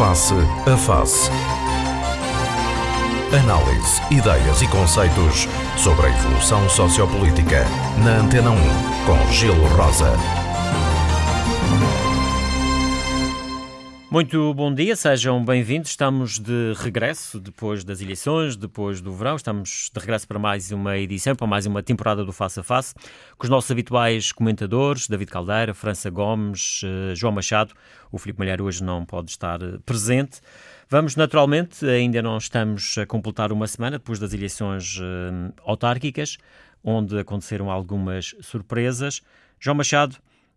Face a Face. Análise, ideias e conceitos sobre a evolução sociopolítica. Na Antena 1, com Gelo Rosa. Muito bom dia, sejam bem-vindos. Estamos de regresso depois das eleições, depois do verão. Estamos de regresso para mais uma edição, para mais uma temporada do Face a Face, com os nossos habituais comentadores, David Caldeira, França Gomes, eh, João Machado. O Filipe Malheiro hoje não pode estar eh, presente. Vamos, naturalmente, ainda não estamos a completar uma semana depois das eleições uh, autárquicas, onde aconteceram algumas surpresas. João Machado,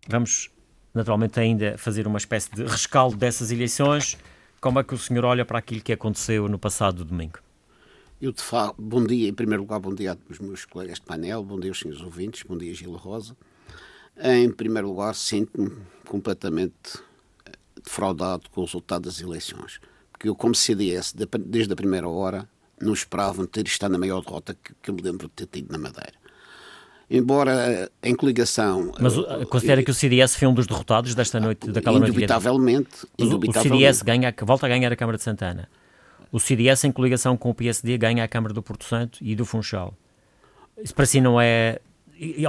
vamos naturalmente ainda fazer uma espécie de rescaldo dessas eleições. Como é que o senhor olha para aquilo que aconteceu no passado domingo? Eu te falo, bom dia, em primeiro lugar, bom dia aos meus colegas de painel, bom dia aos senhores ouvintes, bom dia Gila Rosa. Em primeiro lugar, sinto-me completamente defraudado com o resultado das eleições. Porque eu, como CDS, desde a primeira hora, não esperava ter estado na maior derrota que, que eu me lembro de ter tido na Madeira embora em coligação. Mas uh, considera que o CDS foi um dos derrotados desta noite, daquela noite? Indubitavelmente. indubitavelmente. O CDS ganha, volta a ganhar a Câmara de Santana. O CDS, em coligação com o PSD, ganha a Câmara do Porto Santo e do Funchal. Isso para si não é.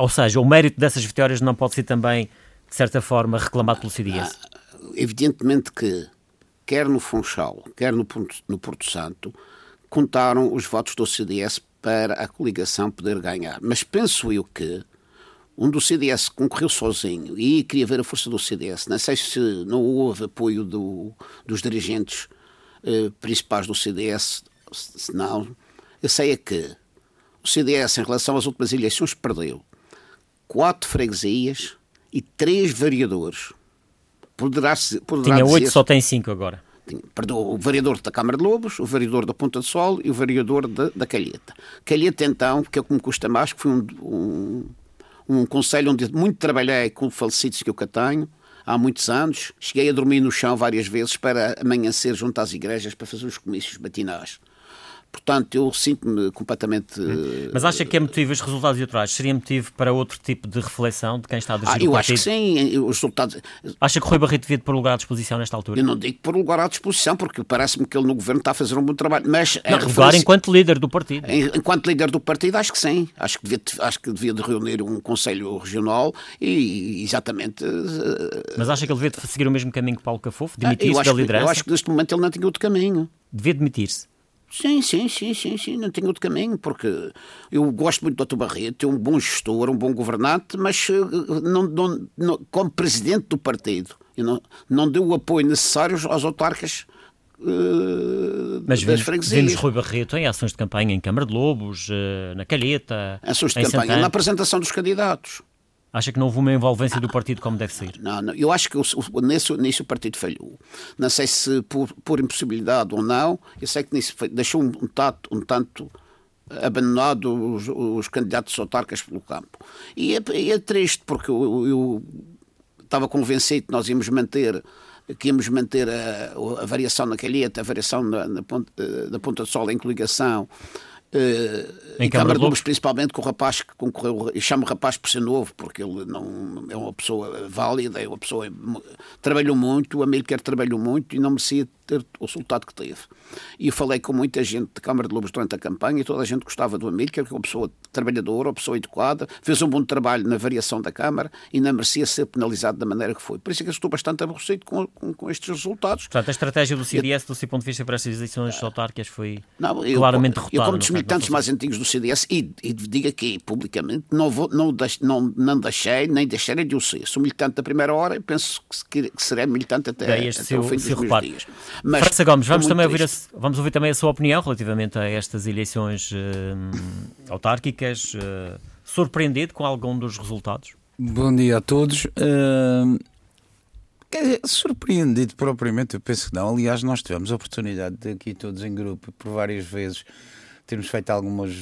Ou seja, o mérito dessas vitórias não pode ser também, de certa forma, reclamado pelo CDS? Ah, evidentemente que, quer no Funchal, quer no Porto, no Porto Santo, contaram os votos do CDS para a coligação poder ganhar. Mas penso eu que um do CDS concorreu sozinho e queria ver a força do CDS. Não sei se não houve apoio do, dos dirigentes eh, principais do CDS, se não. Eu sei é que o CDS, em relação às últimas eleições, perdeu quatro freguesias e três vereadores. Poderá, poderá Tinha oito, só tem cinco agora perdoa, o vereador da Câmara de Lobos, o vereador da Ponta do Sol e o vereador de, da Calheta. Calheta, então, que é o que me custa mais, que foi um, um, um conselho onde muito trabalhei com falecidos que eu cá tenho, há muitos anos. Cheguei a dormir no chão várias vezes para amanhecer junto às igrejas para fazer os comícios matinais. Portanto, eu sinto-me completamente. Hum. Mas acha que é motivo, os resultados eleitorais, seria motivo para outro tipo de reflexão de quem está a dirigir ah, eu acho que sim. Os resultados... Acha que o Rui Barreto devia pôr lugar à disposição nesta altura? Eu não digo pôr lugar à disposição, porque parece-me que ele no governo está a fazer um bom trabalho. Mas não, lugar enquanto líder do partido. Enquanto líder do partido, acho que sim. Acho que devia, acho que devia de reunir um conselho regional e exatamente. Eh, mas acha que ele devia seguir o mesmo caminho que Paulo Cafofo? Demitir-se da liderança? eu acho que neste momento ele não tinha outro caminho. Devia demitir-se? Sim, sim, sim, sim, sim, não tenho outro caminho, porque eu gosto muito do Dr. Barreto, é um bom gestor, um bom governante, mas eh, não, não, não, como presidente do partido, não, não deu o apoio necessário aos autarcas Uh, Mas vemos, vemos Rui Barreto em ações de campanha em Câmara de Lobos, uh, na Calheta. Ações de campanha, Santana. na apresentação dos candidatos. Acha que não houve uma envolvência do partido como deve ser? Não, não. eu acho que o, nesse, nesse o partido falhou. Não sei se por, por impossibilidade ou não, eu sei que foi, deixou um, um, tato, um tanto abandonado os, os, candidatos autarcas pelo campo. E é, é triste, porque eu, eu, estava convencido que nós íamos manter que íamos manter a, a variação na calheta, a variação na, na, ponta, na ponta do sol em coligação, Uh, em Câmara de Lobos, principalmente com o rapaz que concorreu, e chamo o rapaz por ser novo, porque ele não é uma pessoa válida, é uma pessoa trabalhou muito, o Amílcar trabalhou muito e não merecia ter o resultado que teve. E eu falei com muita gente de Câmara de Lobos durante a campanha e toda a gente gostava do Amílcar, que é uma pessoa trabalhadora, uma pessoa educada, fez um bom trabalho na variação da Câmara e não merecia ser penalizado da maneira que foi. Por isso é que eu estou bastante aborrecido com, com, com estes resultados. Portanto, a estratégia do CDS, eu, do seu ponto de vista, para estas eleições autárquicas foi não, eu, claramente derrotada. Eu, como dos militantes mais antigos do CDS, e, e digo aqui publicamente, não, vou, não, não, não deixei, nem deixarei de o ser. Sou militante da primeira hora e penso que, que serei militante até, até seu, o fim dos meus dias. Mas, França Gomes, vamos também ouvir a, vamos ouvir também a sua opinião relativamente a estas eleições uh, autárquicas. Uh, surpreendido com algum dos resultados? Bom dia a todos. Uh, surpreendido propriamente, eu penso que não. Aliás, nós tivemos a oportunidade de aqui todos em grupo, por várias vezes, termos feito algumas,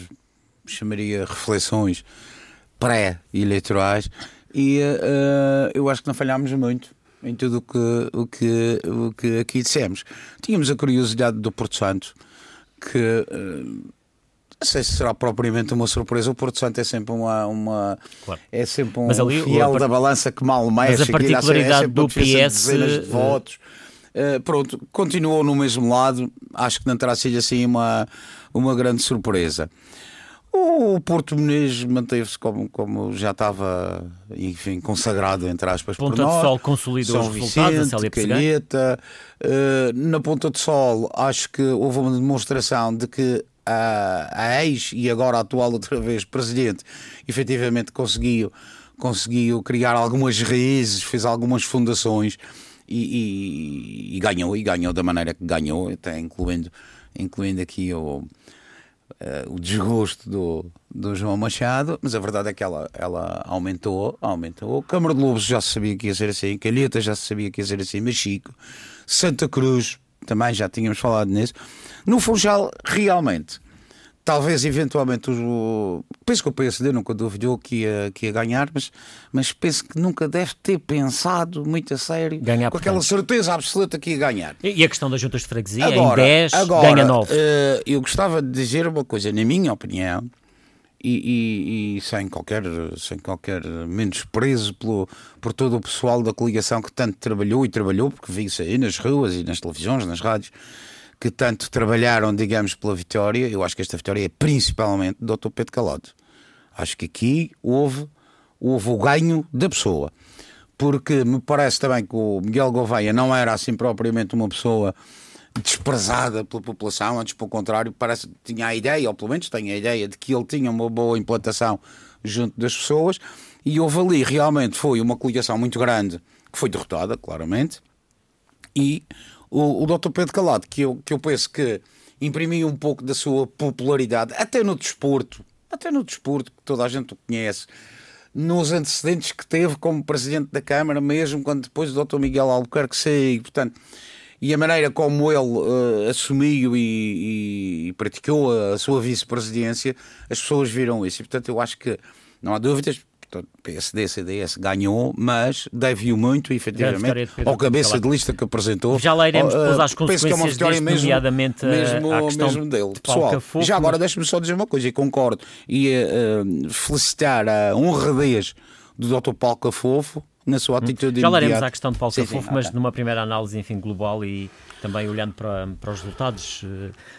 chamaria, reflexões pré-eleitorais e uh, eu acho que não falhámos muito em tudo o que, o, que, o que aqui dissemos. Tínhamos a curiosidade do Porto Santo, que uh, não sei se será propriamente uma surpresa. O Porto Santo é sempre uma, uma claro. é sempre um ali, fiel da balança que mal mexe. Mas a partilharidade é do PS de votos Uh, pronto, continuou no mesmo lado. Acho que não terá sido assim uma, uma grande surpresa. O Porto Muniz manteve-se como, como já estava, enfim, consagrado, entre aspas, Ponta por nós. de Sol consolidou São os resultados, Vicente, Calheta. Uh, na Ponta de Sol, acho que houve uma demonstração de que a, a ex e agora a atual outra vez presidente efetivamente conseguiu, conseguiu criar algumas raízes, fez algumas fundações e, e, e ganhou, e ganhou da maneira que ganhou, até incluindo, incluindo aqui o uh, o desgosto do, do João Machado, mas a verdade é que ela, ela aumentou, aumentou. Câmara de Lobos já sabia que ia ser assim, Calheta já sabia que ia ser assim, Machico, Santa Cruz, também já tínhamos falado nisso. No Funchal, realmente, talvez eventualmente o. Penso que o PSD nunca duvidou que ia, que ia ganhar, mas, mas penso que nunca deve ter pensado muito a sério ganhar com aquela certeza absoluta que ia ganhar. E a questão das juntas de freguesia, agora, em 10, agora, ganha 9. Uh, eu gostava de dizer uma coisa, na minha opinião, e, e, e, sem qualquer sem qualquer menos preso pelo, por todo o pessoal da coligação que tanto trabalhou e trabalhou, porque vi isso aí nas ruas e nas televisões, nas rádios que tanto trabalharam, digamos, pela vitória, eu acho que esta vitória é principalmente do Dr. Pedro Calado. Acho que aqui houve, houve o ganho da pessoa. Porque me parece também que o Miguel Gouveia não era assim propriamente uma pessoa desprezada pela população, antes pelo contrário, parece que tinha a ideia, ou pelo menos tem a ideia, de que ele tinha uma boa implantação junto das pessoas, e houve ali realmente foi uma coligação muito grande que foi derrotada, claramente, e o, o Dr. Pedro Calado, que eu, que eu penso que imprimiu um pouco da sua popularidade, até no desporto, até no desporto, que toda a gente o conhece, nos antecedentes que teve como Presidente da Câmara, mesmo quando depois o Dr. Miguel Albuquerque saiu, portanto, e a maneira como ele uh, assumiu e, e, praticou a, a sua vice-presidência, as pessoas viram isso. E, portanto, eu acho que não há dúvidas, Portanto, PSD, CDS ganhou, mas deve-o muito, efetivamente, ao cabeça de lista que apresentou. Já lá iremos depois às consequências que é mesmo, nomeadamente mesmo, a questão mesmo dele. Pessoal, já agora deixe-me só dizer uma coisa, e concordo, e uh, felicitar a honradez do Dr. Paulo Cafofo, na sua hum. atitude Já laremos à questão de Paulo Cafofo, mas okay. numa primeira análise enfim, global e também olhando para, para os resultados,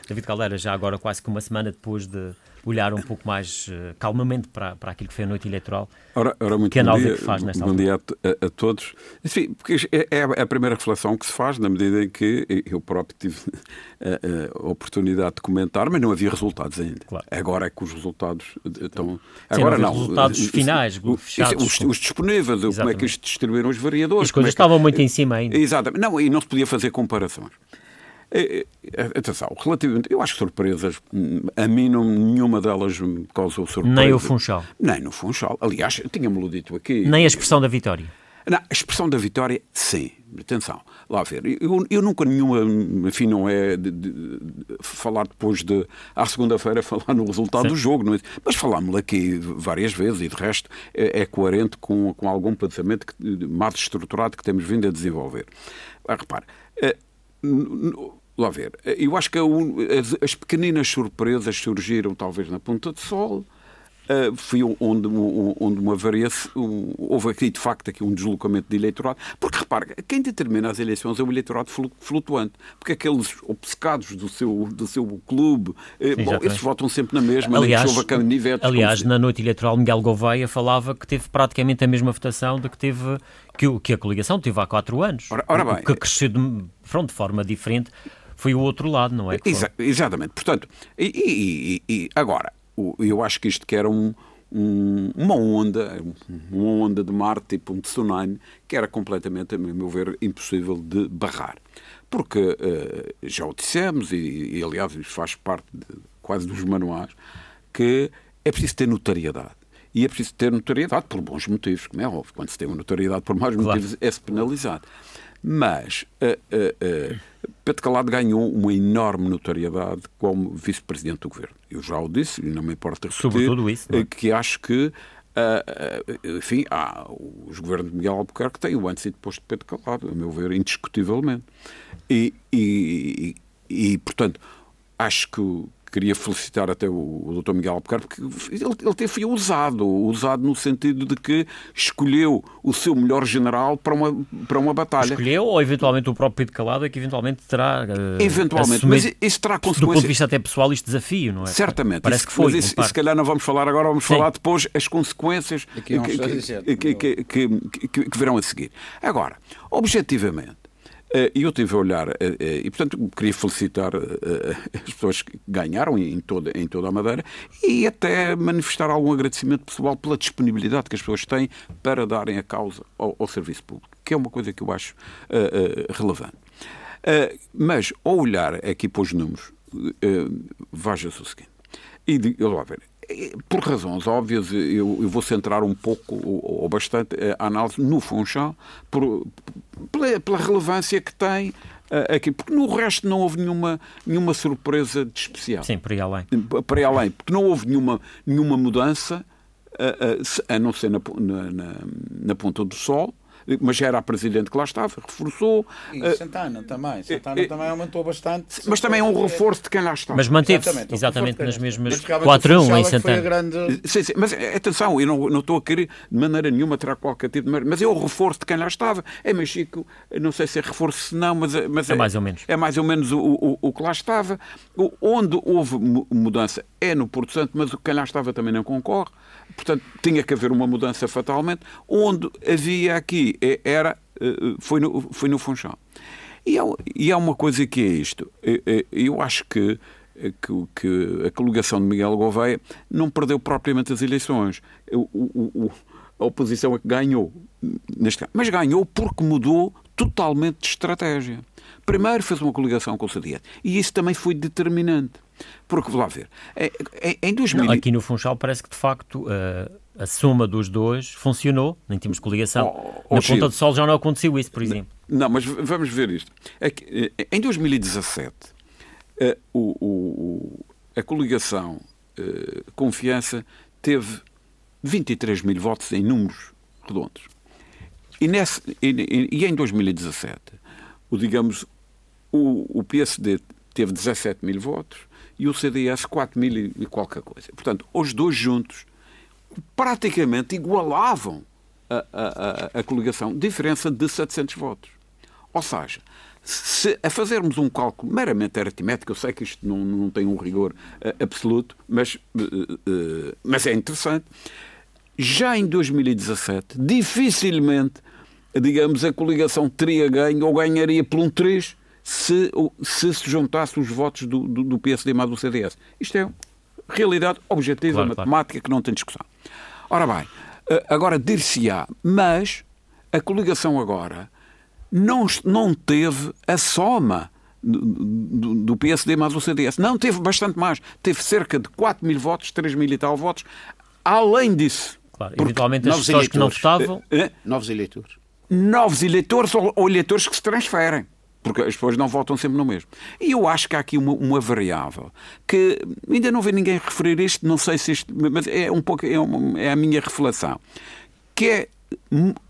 David Caldeira já agora quase que uma semana depois de olhar um pouco mais uh, calmamente para, para aquilo que foi a noite eleitoral. Ora, ora muito que bom dia, é que faz nesta bom dia a, a, todos. Enfim, porque é, é, a primeira reflexão que se faz na medida em que eu próprio tive a, a oportunidade de comentar, mas não havia resultados ainda. Claro. Agora é que os resultados estão. Agora não. resultados não, finais, fechados. Os, os disponíveis, Exatamente. como é que isto distribuíram os variadores. As coisas é que, estavam muito em cima ainda. Exatamente. Não, e não se podia fazer comparações. É, é, atenção, relativamente, eu acho que surpresas, a mim não, nenhuma delas me causou surpresa. Nem o Funchal. Nem no Funchal. Aliás, tinha-me dito aqui. Nem a expressão da vitória. Não, a expressão da vitória, sim. Atenção, lá a ver. Eu, eu nunca nenhuma, enfim, não é de, de, de falar depois de, à segunda-feira, falar no resultado sim. do jogo, não é? mas falámos aqui várias vezes e de resto é, é coerente com, com algum pensamento que, mais estruturado que temos vindo a desenvolver. Ah, repare, é, lá ver. Eu acho que as, as, pequeninas surpresas surgiram talvez na Ponta de Sol. Uh, foi onde, onde uma variação, houve aqui de facto aqui um deslocamento de eleitorado, porque repare, quem determina as eleições é o eleitorado flutuante, porque aqueles obcecados do seu, do seu clube, uh, bom, esses votam sempre na mesma, aliás, nem que canivetes, aliás na noite eleitoral Miguel Gouveia falava que teve praticamente a mesma votação de que teve que, que a coligação teve há quatro anos, ora, ora bem, que cresceu de, pronto, de forma diferente foi o outro lado, não é? Exa exatamente. Portanto, e, e, e, agora, eu acho que isto que era um, um, uma onda, uma onda de mar, tipo um tsunami, que era completamente, a meu ver, impossível de barrar. Porque uh, já o dissemos, e, e aliás isso faz parte de, quase dos manuais, que é preciso ter notariedade. E é preciso ter notariedade por bons motivos, como é óbvio. Quando se tem uma notariedade por maus claro. motivos, é-se penalizado. Mas uh, uh, Pedro Calado ganhou uma enorme notoriedade como vice-presidente do governo. Eu já o disse, e não me importa repetir, Sobretudo isso, é? que acho que Uh, enfim, há os governos de Miguel Albuquerque têm o antes e depois de Pedro Calado, a meu ver, indiscutivelmente. E, e, e, e portanto, acho que, queria felicitar até o, o Dr. Miguel Albuquerque, porque ele, ele teve foi usado, usado no sentido de que escolheu o seu melhor general para uma, para uma batalha. Escolheu ou eventualmente o próprio Pedro Calado é que eventualmente terá. Uh, eventualmente, mas isso terá consequências. Do ponto de vista até pessoal, este desafio, não é? Certamente. Parece isso, que foi. Mas isso, se calhar não vamos falar agora, vamos Sim. falar depois as consequências que, que, que, que, virão a seguir. Agora, objetivamente, e eu tive a olhar, eh, eh, e portanto queria felicitar as pessoas que ganharam em toda, em toda a Madeira e até manifestar algum agradecimento pessoal pela disponibilidade que as pessoas têm para darem a causa ao, ao serviço público, que é uma coisa que eu acho uh, uh, relevante. Uh, mas, ao olhar aqui para os números, uh, veja-se o seguinte, e eu lá ver, por razões óbvias, eu, eu, vou centrar um pouco ou, ou bastante a análise no Funchal por, pela, pela, relevância que tem uh, aqui, porque no resto não houve nenhuma, nenhuma surpresa de especial. Sim, para ir além. Para ir além, porque não houve nenhuma, nenhuma mudança, uh, uh, a não ser na, na, na ponta do sol, mas já era a presidente que lá estava, reforçou. E uh, Santana também. Santana uh, também aumentou bastante. Mas também é um reforço de quem lá está. Mas manteve-se exatamente, exatamente nas mesmas 4 a 1 em Santana. Grande... Sim, sim, mas atenção, eu não, não estou a querer de maneira nenhuma tirar qualquer tipo de. Mas é o reforço de quem lá estava. É Mexico, não sei se é reforço, se não, mas, mas é, é, mais ou menos. É mais ou menos o, o, o que lá estava. Onde houve mudança é no Porto Santo, mas o que quem lá estava também não concorre. Portanto, tinha que haver uma mudança fatalmente. Onde havia aqui é, era, eh, foi no, foi no Funchal. E há, e há uma coisa que é isto. Eh, eh, eu acho que que, que, a coligação de Miguel Gouveia não perdeu propriamente as eleições. O, o, a oposição é que ganhou, neste caso. Mas ganhou porque mudou totalmente de estratégia. Primeiro fez uma coligação com o CDS. E isso também foi determinante. Porque, vou lá ver, em 2000... Não, aqui no Funchal parece que, de facto, a soma dos dois funcionou, nem tínhamos coligação. Oh, Na Ponta do Sol já não aconteceu isso, por exemplo. Não, mas vamos ver isto. Eh, em 2017, eh, a coligação eh, Confiança teve 23 mil votos em números redondos. E, nesse, e, e em 2017, o, digamos, o, o PSD teve 17 mil votos e o CDS 4 mil e qualquer coisa. Portanto, os dois juntos praticamente igualavam a, a, a, coligação, diferença de 700 votos. Ou seja, se a fazermos um cálculo meramente aritmético, eu sei que isto não, não tem um rigor uh, absoluto, mas, uh, uh, mas é interessante, já em 2017, dificilmente, digamos, a coligação teria ganho ou ganharia por um 3 se se, se juntasse os votos do, do, do PSD mais do CDS. Isto é realidade objetiva, claro, matemática, claro. que não tem discussão. Ora bem, eh, agora dir-se-á, mas a coligação agora não, não teve a soma do, do PSD mais o CDS. Não, teve bastante mais. Teve cerca de 4 mil votos, 3 mil e tal votos. Além disso... Claro, eventualmente as pessoas que não votavam... Eh, eh, novos eleitores. Novos eleitores ou, ou eleitores que se transferem porque as pessoas não votam sempre no mesmo. E eu acho que há aqui uma, uma variável que ainda não vê ninguém referir isto, não sei se isto, mas é um pouco é, uma, é a minha reflexão, que é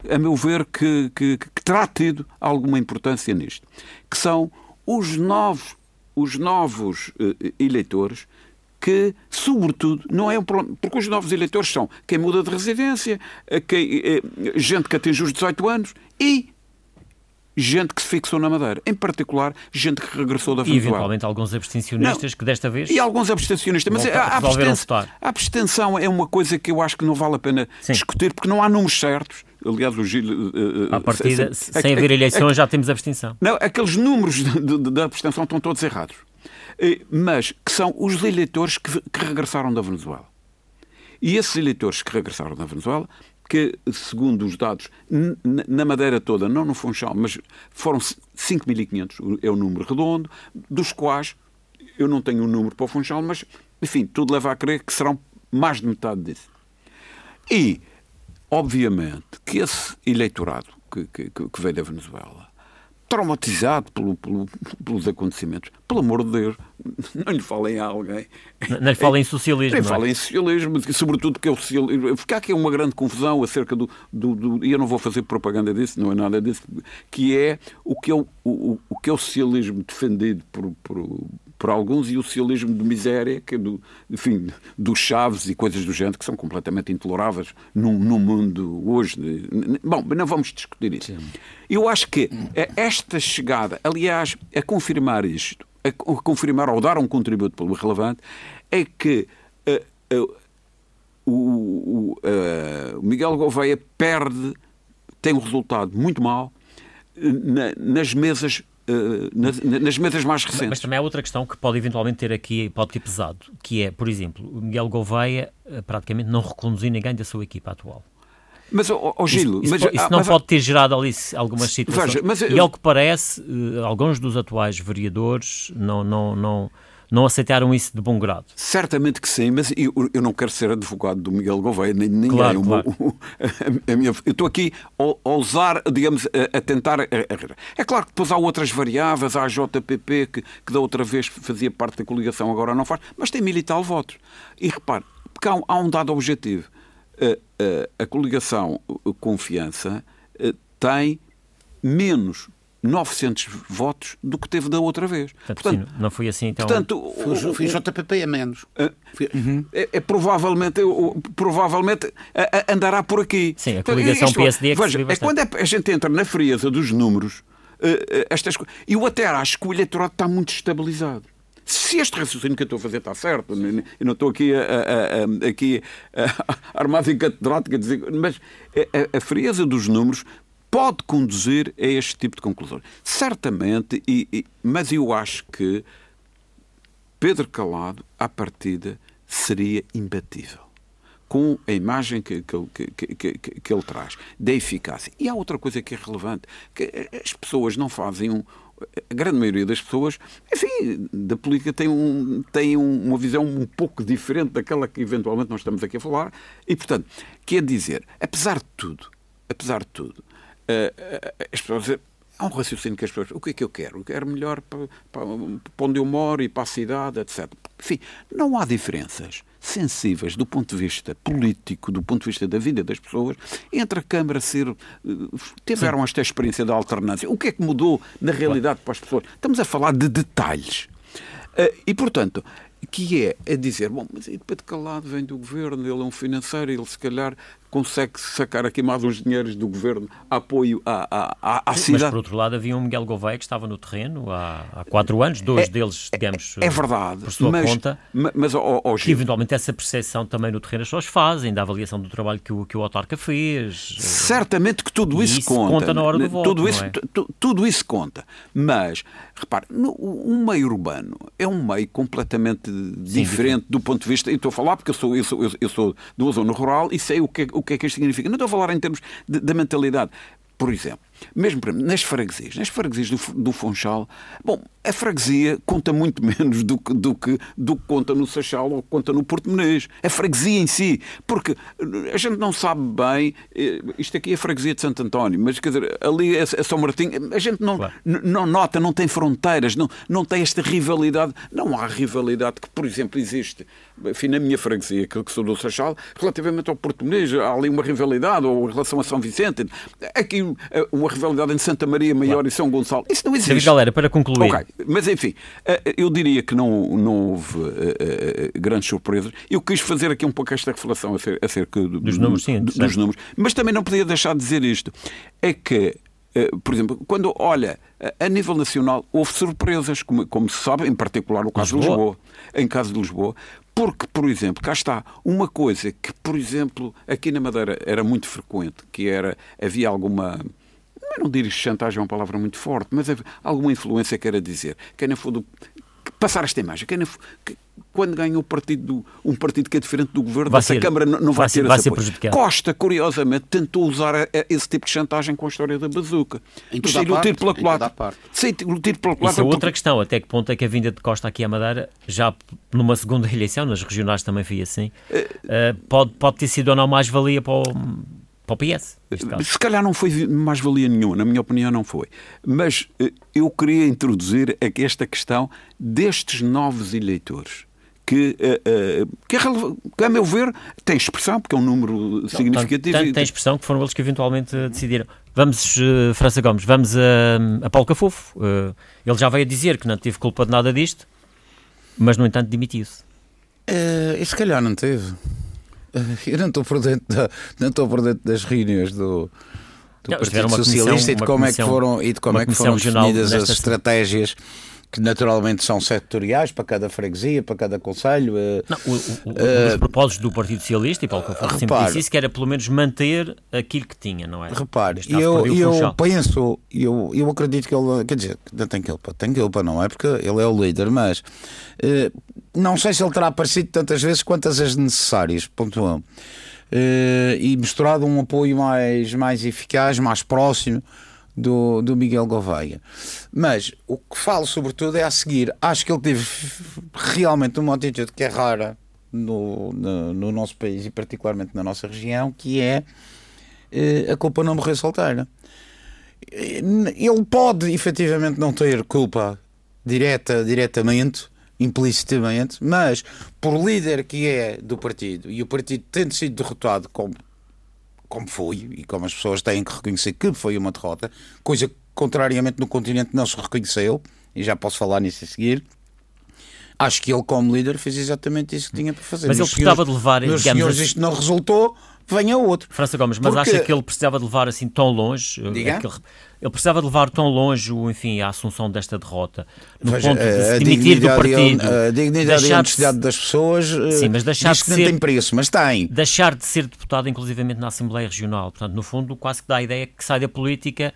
a meu ver que, que, que terá tido alguma importância nisto, que são os novos os novos uh, eleitores que, sobretudo, não é um problema, porque os novos eleitores são quem muda de residência, eh, quem, eh, gente que atinge os 18 anos e gente que se fixou na Madeira. Em particular, gente que regressou da Venezuela. E eventualmente alguns abstencionistas não, que desta vez. E alguns abstencionistas. Mas a, abstenção, a abstenção é uma coisa que eu acho que não vale a pena Sim. discutir, porque não há números certos. Aliás, o Gil. Uh, à partida, sem, sem haver eleições, já temos abstenção. Não, aqueles números da abstenção estão todos errados. Mas que são os eleitores que, que regressaram da Venezuela. E esses eleitores que regressaram da Venezuela que, segundo os dados, na Madeira toda, não no Funchal, mas foram 5.500, é o número redondo, dos quais eu não tenho um número para o Funchal, mas, enfim, tudo leva a crer que serão mais de metade disso. E, obviamente, que esse eleitorado que, que, que veio da Venezuela traumatizado pelo, pelo, pelos acontecimentos. Pelo amor de Deus, não lhe falem a alguém. Não lhe falem em socialismo. Nem é? falem em socialismo, sobretudo que é o socialismo. Fica aqui uma grande confusão acerca do, do, do, E eu não vou fazer propaganda disso, não é nada disso, que é o que é o, o, o que é o socialismo defendido por, por, por alguns e o socialismo de miséria, que é do, enfim, dos chaves e coisas do género que são completamente intoleráveis no, no mundo hoje. Bom, não vamos discutir isso. Sim. Eu acho que esta chegada, aliás, a confirmar isto, a confirmar ou dar um contributo relevante, é que uh, uh, o, uh, Miguel Gouveia perde, tem um resultado muito mau na, nas mesas nas, nas mesas mais recentes. Mas também há outra questão que pode eventualmente ter aqui, pode ter pesado, que é, por exemplo, o Miguel Gouveia uh, praticamente não reconduzir ninguém da sua equipa atual. Mas, oh, oh Gilo, isso, mas, isso, isso ah, não mas, pode ter gerado ali algumas situações. Veja, mas, e ao que parece, uh, alguns dos atuais vereadores não, não, não, não aceitaram isso de bom grado. Certamente que sim, mas eu, eu não quero ser advogado do Miguel Gouveia, nem ninguém. Claro, claro. A, a minha, eu estou aqui a, a usar, digamos, a, a tentar. é claro que depois há outras variáveis, há a JPP, que, que da outra vez fazia parte da coligação, agora não faz, mas tem mil e tal votos. E repare, porque há, há um dado objetivo. A, a coligação Confiança tem menos 900 votos do que teve da outra vez. Portanto, portanto não foi assim então. Portanto, foi, foi JPP a menos. Uhum. É, é, provavelmente, provavelmente andará por aqui. Sim, a coligação Isto, PSD é que veja, é quando a gente entra na frieza dos números, estas eu até acho que o eleitorado está muito estabilizado. Se este raciocínio que eu estou a fazer está certo, eu não estou aqui, a, a, a, aqui armado em catedrática, dizer, mas a, a frieza dos números pode conduzir a este tipo de conclusões. Certamente, e, e, mas eu acho que Pedro Calado, à partida, seria imbatível com a imagem que, que, que, que, ele traz, da eficácia. E há outra coisa que é relevante, que as pessoas não fazem um, a grande maioria das pessoas, enfim, da política tem, um, tem uma visão um pouco diferente daquela que eventualmente nós estamos aqui a falar, e portanto, quer dizer, apesar de tudo, apesar de tudo, as pessoas há um raciocínio que as pessoas. O que é que eu quero? Eu quero melhor para, para, para, onde eu moro e para a cidade, etc. Enfim, não há diferenças sensíveis do ponto de vista político, do ponto de vista da vida das pessoas, entre a Câmara ser. tiveram Sim. esta experiência da alternância. O que é que mudou na realidade para as pessoas? Estamos a falar de detalhes. e, portanto, que é a dizer, bom, mas Pedro Calado vem do governo, ele é um financeiro, ele se calhar consegue sacar aqui mais uns dinheiros do governo a apoio à, à, à cidade. Mas, por outro lado, havia um Miguel Gouveia que estava no terreno há, há quatro anos, dois é, deles, digamos, é, é verdade, por sua mas, conta. Mas, oh, oh, que eventualmente essa percepção também no terreno as pessoas fazem, da avaliação do trabalho que o, que o autarca fez. Certamente que tudo isso, isso conta. conta na hora do voto, tudo isso, é? tudo isso conta. Mas, repare, um meio urbano é um meio completamente Sim, diferente do ponto de vista... Eu estou a falar porque eu sou, eu sou, eu sou de uma zona rural e sei o que, o que é que isto significa. Não estou a falar em termos da mentalidade. Por exemplo, mesmo nas freguesias, nas freguesias do, do Funchal, bom, a freguesia conta muito menos do que, do que, do que conta no Seixal ou conta no Porto Menezes. A freguesia em si. Porque a gente não sabe bem, eh, isto aqui é a freguesia de Santo António, mas quer dizer, ali é, é São Martinho, a gente não, claro. não nota, não tem fronteiras, não, não tem esta rivalidade. Não há rivalidade que, por exemplo, existe enfim, na minha freguesia, que sou do Seixal, relativamente ao Porto Menezes, há ali uma rivalidade, ou em relação a São Vicente. Aqui eh, uma rivalidade entre Santa Maria Maior claro. e São Gonçalo. Isso não existe. galera, para concluir. Okay. Mas enfim, eh, eu diria que não, não houve uh, grandes surpresas. Eu quis fazer aqui um pouco esta reflexão acerca do, dos, números, sim, dos números, mas também não podia deixar de dizer isto. É que por exemplo, quando olha a nível nacional, houve surpresas, como, como se sabe, em particular no caso Lisboa. de Lisboa. Em caso de Lisboa, porque, por exemplo, cá está uma coisa que, por exemplo, aqui na Madeira era muito frequente, que era havia alguma não diria chantagem é uma palavra muito forte, mas alguma influência quer dizer. Quem não for do, passar esta imagem. Quem não for, que, quando ganha um partido, um partido que é diferente do governo, vai essa ser, Câmara não, não vai, vai, ter vai ser prejudicado. Costa, curiosamente, tentou usar esse tipo de chantagem com a história da bazuca. Saiu o tiro pela culatra. Saiu o tiro pela culatra. Isso é outra questão. Até que ponto é que a vinda de Costa aqui à Madeira, já numa segunda eleição, nas regionais também foi assim, uh, pode, pode ter sido ou não mais-valia para o para o PS. Se calhar não foi mais-valia nenhuma, na minha opinião não foi. Mas eh, eu queria introduzir esta questão destes novos eleitores. Que, uh, uh, que, que, a meu ver, tem expressão, porque é um número significativo. Tem, tem expressão que foram eles que eventualmente decidiram. Vamos, uh, França Gomes, vamos a, a Paulo Cafufo. Uh, ele já veio a dizer que não teve culpa de nada disto. Mas, no entanto, demitiu-se. Uh, e se calhar não teve. Eu não estou por dentro, da, não estou por dentro das reuniões do, do Não, Partido comissão- Socialista e de como é que comissão- foram, e de como é que comissão foram definidas as estratégias que naturalmente são setoriais para cada freguesia, para cada conselho. uh, Não, o, o, o, um dos propósitos do Partido Socialista, e Paulo Café sempre repare. disse isso, que era pelo menos manter aquilo que tinha, não é? Repare, caso, eu, eu penso, eu, eu acredito que ele, quer dizer, não tem culpa, tem culpa, não é? Porque ele é o líder, mas eh, não sei se ele terá aparecido tantas vezes quantas as necessárias, ponto um. Eh, e misturado um apoio mais, mais eficaz, mais próximo do, do Miguel Gouveia. Mas o que falo sobretudo é a seguir, acho que ele teve realmente uma atitude que é rara no, no, no nosso país e particularmente na nossa região, que é eh, a culpa não morreu solteira. Eh, Ele pode efetivamente não ter culpa direta, diretamente, implicitamente, mas por líder que é do partido e o partido tendo sido derrotado como, como foi e como as pessoas têm que reconhecer que foi uma derrota, coisa que contrariamente no continente não se reconheceu, e já posso falar nisso a seguir. Acho que ele, como líder, fez exatamente isso que tinha para fazer. Mas Meus ele senhores- de levar, Meus digamos senhores, isto não resultou, venha outro. França Gomes, mas Porque- acha que ele precisava de levar assim tão longe? eh, Diga? ele precisava de levar tão longe, enfim, a assunção desta derrota, no Veja, ponto de a se demitir do dignidade e a- partido, A dignidade e a honestidade das pessoas eh, Sim, mas deixar de que não ser- tem preço, mas tem. deixar de ser deputado, inclusivamente na Assembleia Regional. Portanto, no fundo, quase que dá a ideia que sai da política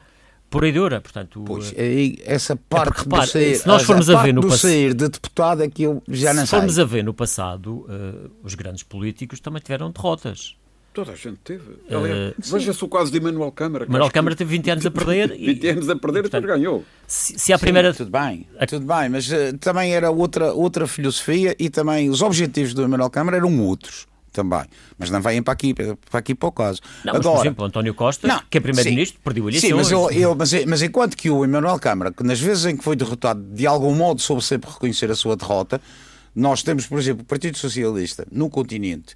por aí dura. Portanto, Pois, eh, aí, essa parte repare, do sair, se nós formos a ver no do pass- sair de deputado é que eu já não se sei. formos a ver no passado, eh, os grandes políticos também tiveram derrotas. Toda a gente teve. Aliás, Veja-se o caso de Emanuel Câmara. Manuel Câmara teve 20 anos a perder e 20 anos a perder e depois portanto, ganhou. se, se a Sim, primeira... tudo bem, tudo bem, mas eh, também era outra, outra filosofia e também os objetivos do Emanuel Câmara eram outros também, mas não vêm para aqui, para aqui para o caso. Não, mas, por exemplo, António Costa, Não, que é primeiro-ministro, sim. perdeu Sim, eleições. mas, eu, eu- mas, mas enquanto que o Emanuel Câmara, que nas vezes em que foi derrotado, de algum modo soube sempre reconhecer a sua derrota, nós temos, por exemplo, o Partido Socialista no continente,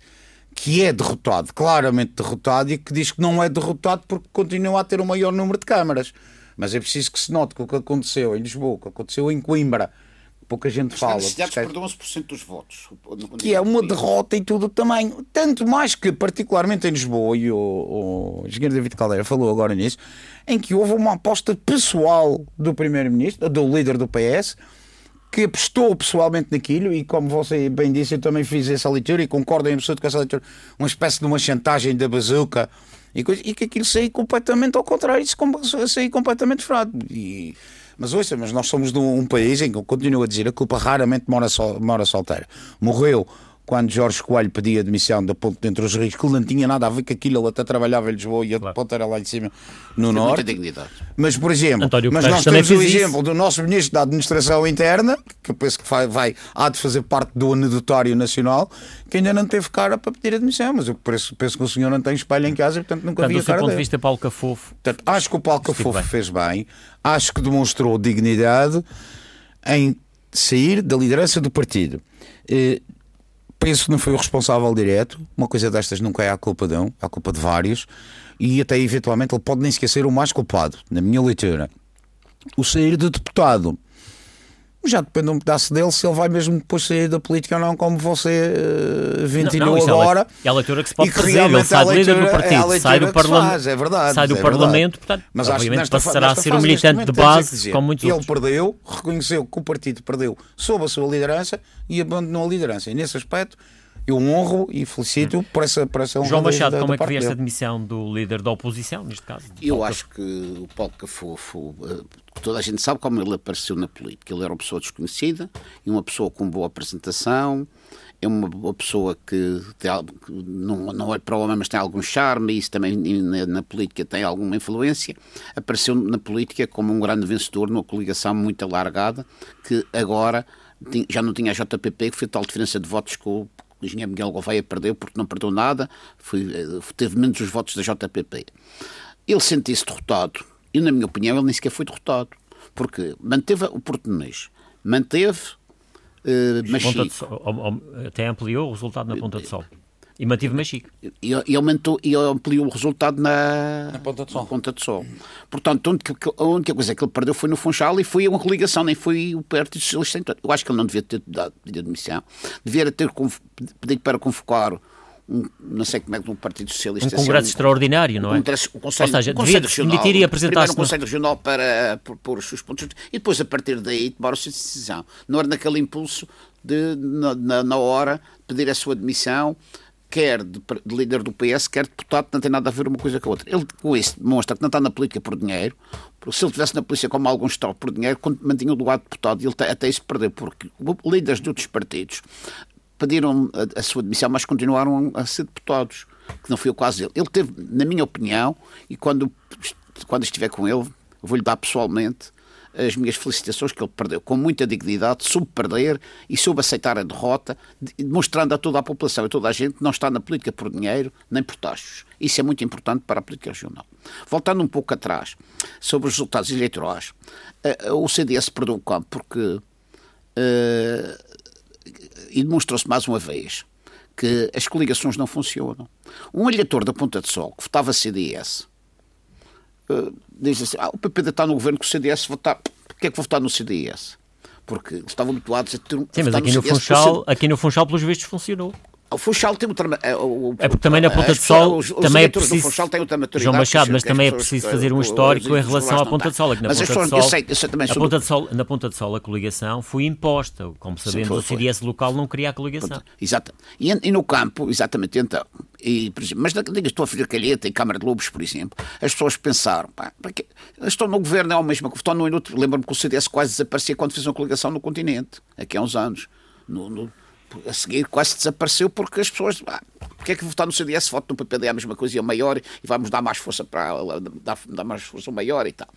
que é derrotado, claramente derrotado, e que diz que não é derrotado porque continua a ter o maior número de câmaras. Mas é preciso que se note que o que aconteceu em Lisboa, o que aconteceu em Coimbra, pouca gente fala. candidatos porque- perdeu 11% dos votos. que é uma derrota e tudo também. Tanto mais que, particularmente em Lisboa, e o, o engenheiro David Caldeira falou agora nisso, em que houve uma aposta pessoal do primeiro-ministro, do líder do PS, que apostou pessoalmente naquilo, e como você bem disse, eu também fiz essa leitura e concordo em absoluto com essa leitura, uma espécie de uma chantagem da bazuca, e, coisa- e que aquilo saiu completamente ao contrário, isso saiu completamente fraco. E, mas ouça, mas nós somos de um, um país em que eu continuo a dizer a culpa raramente mora, sol, mora solteira. Morreu quando Jorge Coelho pedia admissão da ponte entre os rios, que ele não tinha nada a ver com aquilo, ele até trabalhava em Lisboa e a ponte era lá em cima no Muita norte. dignidade. Mas, por exemplo, António mas nós temos o fez isso. exemplo do nosso Ministro da Administração Interna, que eu penso que vai, vai- há de fazer parte do anedotário nacional, que ainda não teve cara para pedir admissão. Mas eu penso, penso que o senhor não tem espelho em casa e, portanto, nunca Portanto, vi do a seu cara ponto de vista, Paulo Cafofo, Portanto, acho que o Paulo Cafofo bem. fez bem, acho que demonstrou dignidade em sair da liderança do partido. Penso que não foi o responsável direto, uma coisa destas nunca é a culpa de um, é a culpa de vários, e até eventualmente ele pode nem sequer ser o mais culpado, na minha leitura. O sair de deputado. Já depende um pedaço dele se ele vai mesmo depois sair da política ou não, como você eh, ventilou Não, não, é a agora. é a leitura que se pode fazer. Ele sai é a de líder do é partido, leitura sai do parlamento, faz, é verdade, sai do é verdade. parlamento, portanto, Mas acho que obviamente nesta, passará a ser um militante de é base, dizer, como muitos Ele outros. perdeu, reconheceu que o partido perdeu sob a sua liderança e abandonou a liderança. E nesse aspecto, eu honro e felicito por essa, por essa João Machado, como é que vê esta dele. demissão do líder da oposição, neste caso? Eu Paulo acho que o Paulo Cafofo, eh, toda a gente sabe como ele apareceu na política. Ele era uma pessoa desconhecida e uma pessoa com boa apresentação. É uma, pessoa que, tem que não, não é para o homem, mas tem algum charme, e isso também na, na política tem alguma influência. Apareceu na política como um grande vencedor, numa coligação muito alargada, que agora já não tinha a JPP, que foi tal diferença de votos o o engenheiro Miguel Gouveia perdeu porque não perdeu nada, foi, eh, teve menos os votos da JPP. Ele sente-se derrotado e, na minha opinião, ele nem sequer foi derrotado, porque manteve o português, manteve Ponta de Machico, Sol, ou- ou- até ampliou o resultado na Ponta de Sol. E mantive Machique. E, e, aumentou, e ampliou o resultado na, na Ponta de Sol. Ponta de Sol. Portanto, a única, a única coisa que ele perdeu foi no Funchal e foi uma coligação, nem foi o Partido Socialista. Eu acho que ele não devia ter dado de admissão. Devia ter pedido para convocar um, não sei como é que um Partido Socialista... Um congresso um, extraordinário, não é? Um, um conselho, Ou seja, um conselho regional, e. Primeiro um Conselho Regional para pôr os seus pontos e depois, a partir daí, tomar a sua decisão. Não era naquele impulso de, na, na, na hora, pedir a sua demissão quer de, de, líder do PS, quer de deputado, não tem nada a ver uma coisa com a outra. Ele, com isso, demonstra que não está na política por dinheiro, porque se ele estivesse na polícia como alguns estão por dinheiro, quando mantinha o lugar de deputado, ele até isso perdeu, porque líderes de outros partidos pediram a, a sua demissão, mas continuaram a ser deputados, que não foi o caso dele. Ele teve, na minha opinião, e quando, quando estiver com ele, vou-lhe dar pessoalmente as minhas felicitações que ele perdeu com muita dignidade, soube perder e soube aceitar a derrota, demonstrando a toda a população e toda a gente que não está na política por dinheiro nem por taxos. Isso é muito importante para a política regional. Voltando um pouco atrás sobre os resultados eleitorais, eh, o CDS perdeu o campo porque Uh, e demonstrou-se mais uma vez que as coligações não funcionam. Um eleitor da Ponta de Sol que votava CDS eh, diz assim: ah, o PP está no governo com o CDS votar. Porquê é que vou votar no CDS? Porque estavam habituados a ter um. Sim, mas aqui no, Funchal, aqui no Funchal, pelos vistos, funcionou. O Funchal tem outra. É, o, é porque também na Ponta de Sol os, também é preciso. Funchal têm outra maturidade, João Machado, mas também é preciso fazer um histórico em relação à Ponta de Sol. Aqui na Ponta de Sol, eu sei, eu sei também sobre... Ponta Sol, na Ponta de Sol a coligação foi imposta. Como sabemos, o CDS local não queria a coligação. Exato. E, no campo, exatamente, então. E, exemplo, mas diga, estou a fazer calheta em Câmara de Lobos, por exemplo, as pessoas pensaram, pá, porque estão no governo, é o mesmo que estão no inútil. Lembro-me que o CDS quase desaparecia quando fez uma coligação no continente, aqui há uns anos. No, no, a seguir quase desapareceu porque as pessoas. Ah, porque é que votar no CDS voto no PPD é a mesma coisa é maior e vamos dar mais força para dar, dar mais força maior e tal.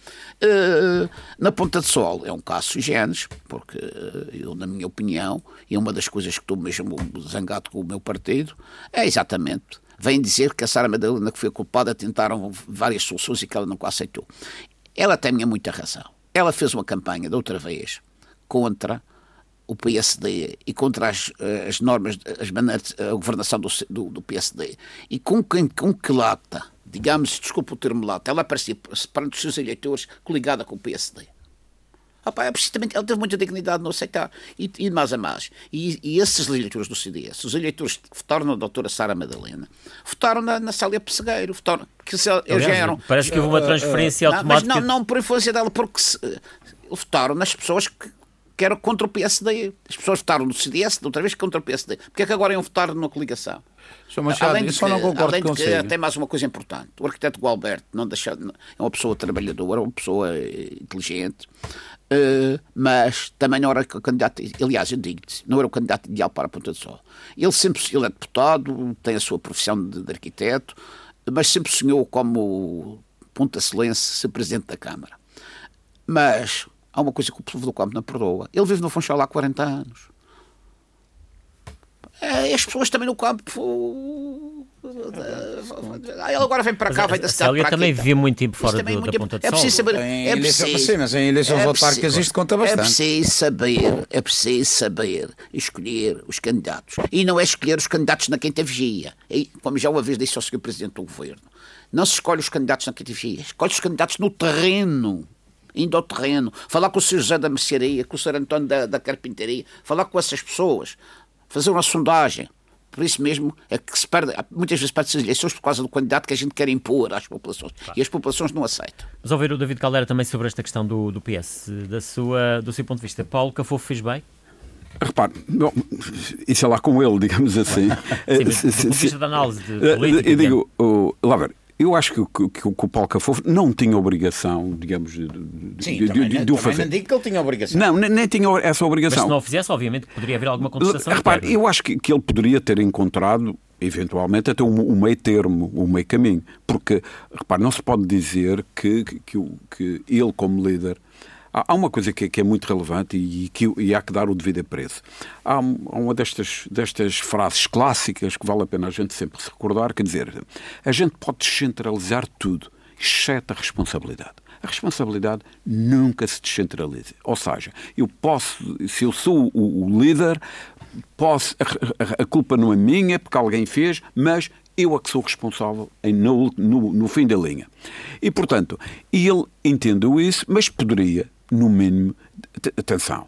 Uh, na Ponta de Sol é um caso sui porque eu, na minha opinião, e é uma das coisas que estou mesmo zangado com o meu partido, é exatamente. Vem dizer que a Sara Madalena, que foi culpada, tentaram várias soluções e que ela não aceitou. Ela tem muita razão. Ela fez uma campanha da outra vez contra o PSD e contra as, eh, as normas, as maneiras, a governação do, do, do, PSD e com, quem, com que lata, digamos, desculpa o termo lata, ela aparecia perante os seus eleitores coligada com o PSD. Opa, é precisamente, ela teve muita dignidade no aceitar. E, e mais a mais. E, e, esses eleitores do CDS, os eleitores que votaram na doutora Sara Madalena, votaram na, na Célia Pessegueiro. Votaram, que se, Aliás, já eram, parece que houve uma transferência uh, automática. Mas não, não por influência dela, porque se, votaram nas pessoas que que era contra o PSD. As pessoas votaram no CDS, de outra vez contra o PSD. Porque é que agora iam votar numa coligação? Machado, além de que, só não concordo além de que tem mais uma coisa importante. O arquiteto Gualberto não deixa, é uma pessoa trabalhadora, uma pessoa inteligente, uh, mas também não era o candidato, aliás, eu digo não era o candidato ideal para a Ponta do Sol. Ele sempre ele é deputado, tem a sua profissão de, de arquiteto, mas sempre sonhou como Ponta Celense ser presidente da Câmara. Mas há uma coisa que o povo do campo não perdoa. Ele vive no Funchal há 40 anos. É, as pessoas também no campo. Ele agora vem para cá, vem da cidade aqui. também vivia muito tempo fora do, da Ponta de É preciso saber. É preciso, mas em eleições é autárquicas isto conta bastante. É preciso saber, é preciso saber escolher os candidatos. E não é escolher os candidatos na quinta vigia. E, como já uma vez disse ao Sr. Presidente do Governo, não se escolhe os candidatos na quinta vigia, escolhe os candidatos no terreno indo ao terreno, falar com o Sr. José da Mercearia, com o Sr. António da, da Carpintaria, falar com essas pessoas, fazer uma sondagem. Por isso mesmo é que se perde, muitas vezes perde-se as eleições por causa do candidato que a gente quer impor às populações. Claro. E as populações não aceitam. Mas ouvir o David Caldeira também sobre esta questão do, do PS, da sua, do seu ponto de vista. Paulo Cafofo fez bem? Repare, bom, isso é lá com ele, digamos assim. Sim, mas, do ponto de vista da análise de política. Eu digo, o, lá ver, eu acho que, que, que, o Paulo Cafofo não tinha obrigação, digamos, de, Sim, de, também, de, de o fazer. não digo que ele tinha obrigação. Não, nem, nem tinha essa obrigação. Mas se não o fizesse, obviamente, poderia haver alguma contestação. Repare, eu acho que, que ele poderia ter encontrado, eventualmente, até um, um meio termo, um meio caminho. Porque, repare, não se pode dizer que, que, que ele, como líder, Há uma coisa que é, que é muito relevante e, que, e há que dar o devido preço. Há uma destas, destas frases clássicas que vale a pena a gente sempre se recordar, quer dizer, a gente pode descentralizar tudo, exceto a responsabilidade. A responsabilidade nunca se descentraliza. Ou seja, eu posso, se eu sou o, o líder, posso, a, a, culpa não é minha, porque alguém fez, mas eu é que sou responsável em, no, no, no, fim da linha. E, portanto, ele entendeu isso, mas poderia, no mínimo, atenção,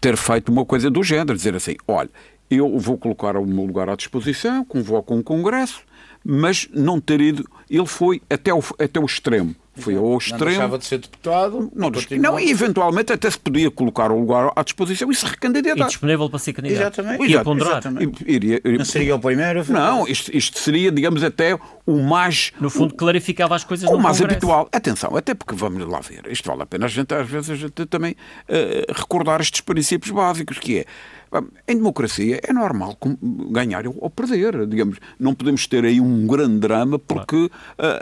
ter feito uma coisa do género, dizer assim, olha, eu vou colocar o meu lugar à disposição, convoco um congresso, mas não ter ido. Ele foi até o, até o extremo. Foi ao extremo. Não deixava de ser deputado. Não, não, e eventualmente até se podia colocar o lugar à disposição e se recandidatar. E disponível para ser candidato. Exatamente. Ia ponderar. Exatamente. Iria, iria, não seria o primeiro? Não, isto, isto, seria, digamos, até o mais. No fundo, o, clarificava as coisas O mais Congresso. habitual. Atenção, até porque vamos lá ver. Isto vale a pena a gente, às vezes, a gente também uh, recordar estes princípios básicos, que é em democracia é normal ganhar ou perder, digamos. Não podemos ter aí um grande drama porque uh,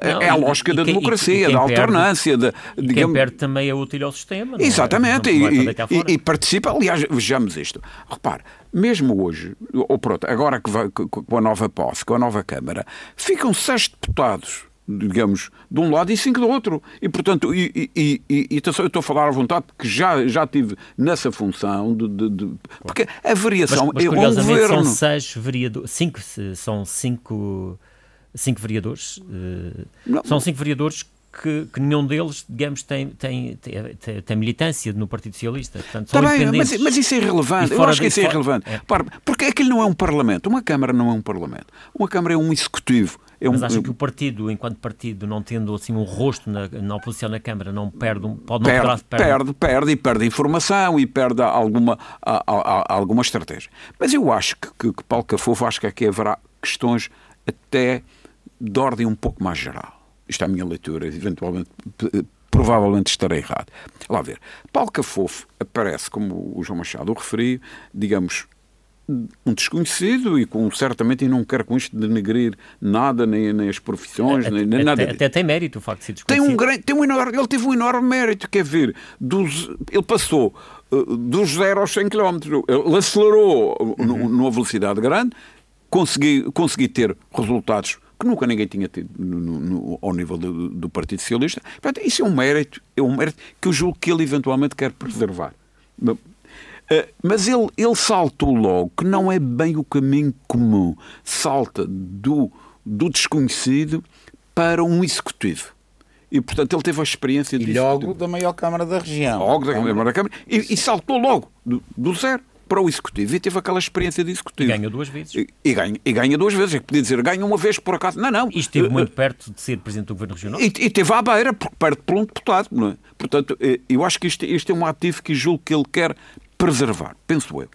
não, é a lógica e, da e, democracia, e, da alternância. Perde, da, digamos... Quem perde também é útil ao sistema. Exatamente, é? e, e, participa. Aliás, vejamos isto. Repare, mesmo hoje, ou pronto, agora que vai, com a nova posse, com a nova Câmara, ficam seis deputados digamos, de um lado e cinco do outro. E, portanto, e, e, e, e eu estou a falar à vontade porque já, já tive nessa função de. de, de porque a variação mas, mas, é governo. São seis vereadores, cinco, são cinco, cinco vereadores. Uh, são cinco vereadores que, que, nenhum deles, digamos, tem, tem, tem, tem, militância no Partido Socialista. Portanto, tá bem, mas, mas, isso é irrelevante. Eu acho que isso é irrelevante. É. Porque aquilo não é um Parlamento. Uma Câmara não é um Parlamento. Uma Câmara é um Executivo. É Mas acha que o partido, enquanto partido, não tendo assim um rosto na, na oposição na Câmara, não perde, pode não perde, perde, perde, perde e perde informação e perde alguma, a, a, a, alguma estratégia. Mas eu acho que, que, que Paulo Cafofo, acho que aqui haverá questões até de ordem um pouco mais geral. Isto é a minha leitura, eventualmente, provavelmente estarei errado. Lá ver. Paulo Cafofo aparece, como o João Machado o referiu, digamos, um desconhecido e com certamente e não quero com isto denegrir nada nem, nem as profissões nem, nem nada até, tem mérito o facto de ser desconhecido tem um grande tem um enorme ele teve um enorme mérito quer ver dos ele passou uh, dos 0 aos 100 km ele acelerou uhum. numa velocidade grande consegui consegui ter resultados que nunca ninguém tinha tido no, no, ao nível do, do, Partido Socialista. Portanto, isso é um mérito, é um mérito que eu julgo que ele eventualmente quer preservar. Eh, mas ele, ele saltou logo, que não é bem o caminho comum. Salta do, do desconhecido para um executivo. E, portanto, ele teve a experiência de. E logo da maior Câmara da região. Logo da maior Câmara. E, e saltou logo, do, do, zero para o executivo. E teve aquela experiência de executivo. E ganha duas vezes. E, e, ganha, e ganha duas vezes. É que podia dizer, ganha uma vez por acaso. Não, não. E esteve muito perto de ser Presidente do Governo Regional. E, e teve à beira, porque perde por um deputado. Não é? Portanto, eh, eu acho que isto, isto é um ativo que julgo que ele quer preservar, penso eu.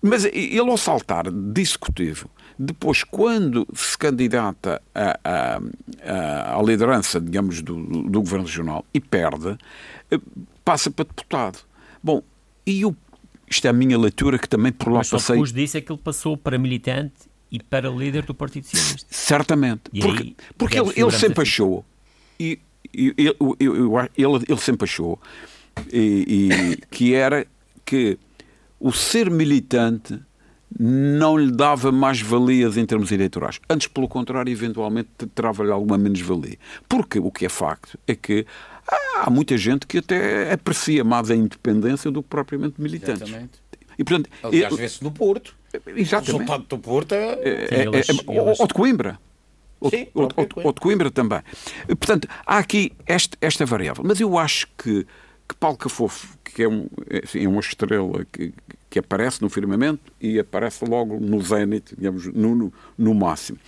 Mas ele, ao saltar de executivo, depois, quando se candidata à liderança, digamos, do, do governo regional e perde, eh, passa para deputado. Bom, e o, isto é a minha leitura que também por lá Mas passei. Mas disso é que ele passou para militante e para líder do Partido Socialista. Certamente. E porque aí, porque ele, ele sempre achou, e, e, ele, ele, ele sempre achou, e, e, que era que o ser militante não lhe dava mais valias em termos eleitorais. Antes, pelo contrário, eventualmente terá-lhe alguma menos-valia. Porque o que é facto é que há muita gente que até aprecia mais a independência do que propriamente militantes. Exatamente. E, portanto, Aliás, vê-se no Porto. Exatamente. O resultado do Porto é... é, é, é, é ou de Coimbra. Sim, ou, ou, ou, de Coimbra também. Portanto, há aqui esta, esta variável. Mas eu acho que que Paulo Cafofo, que é, um, é uma estrela que, que aparece no firmamento e aparece logo no zénite, digamos, no, no, no máximo.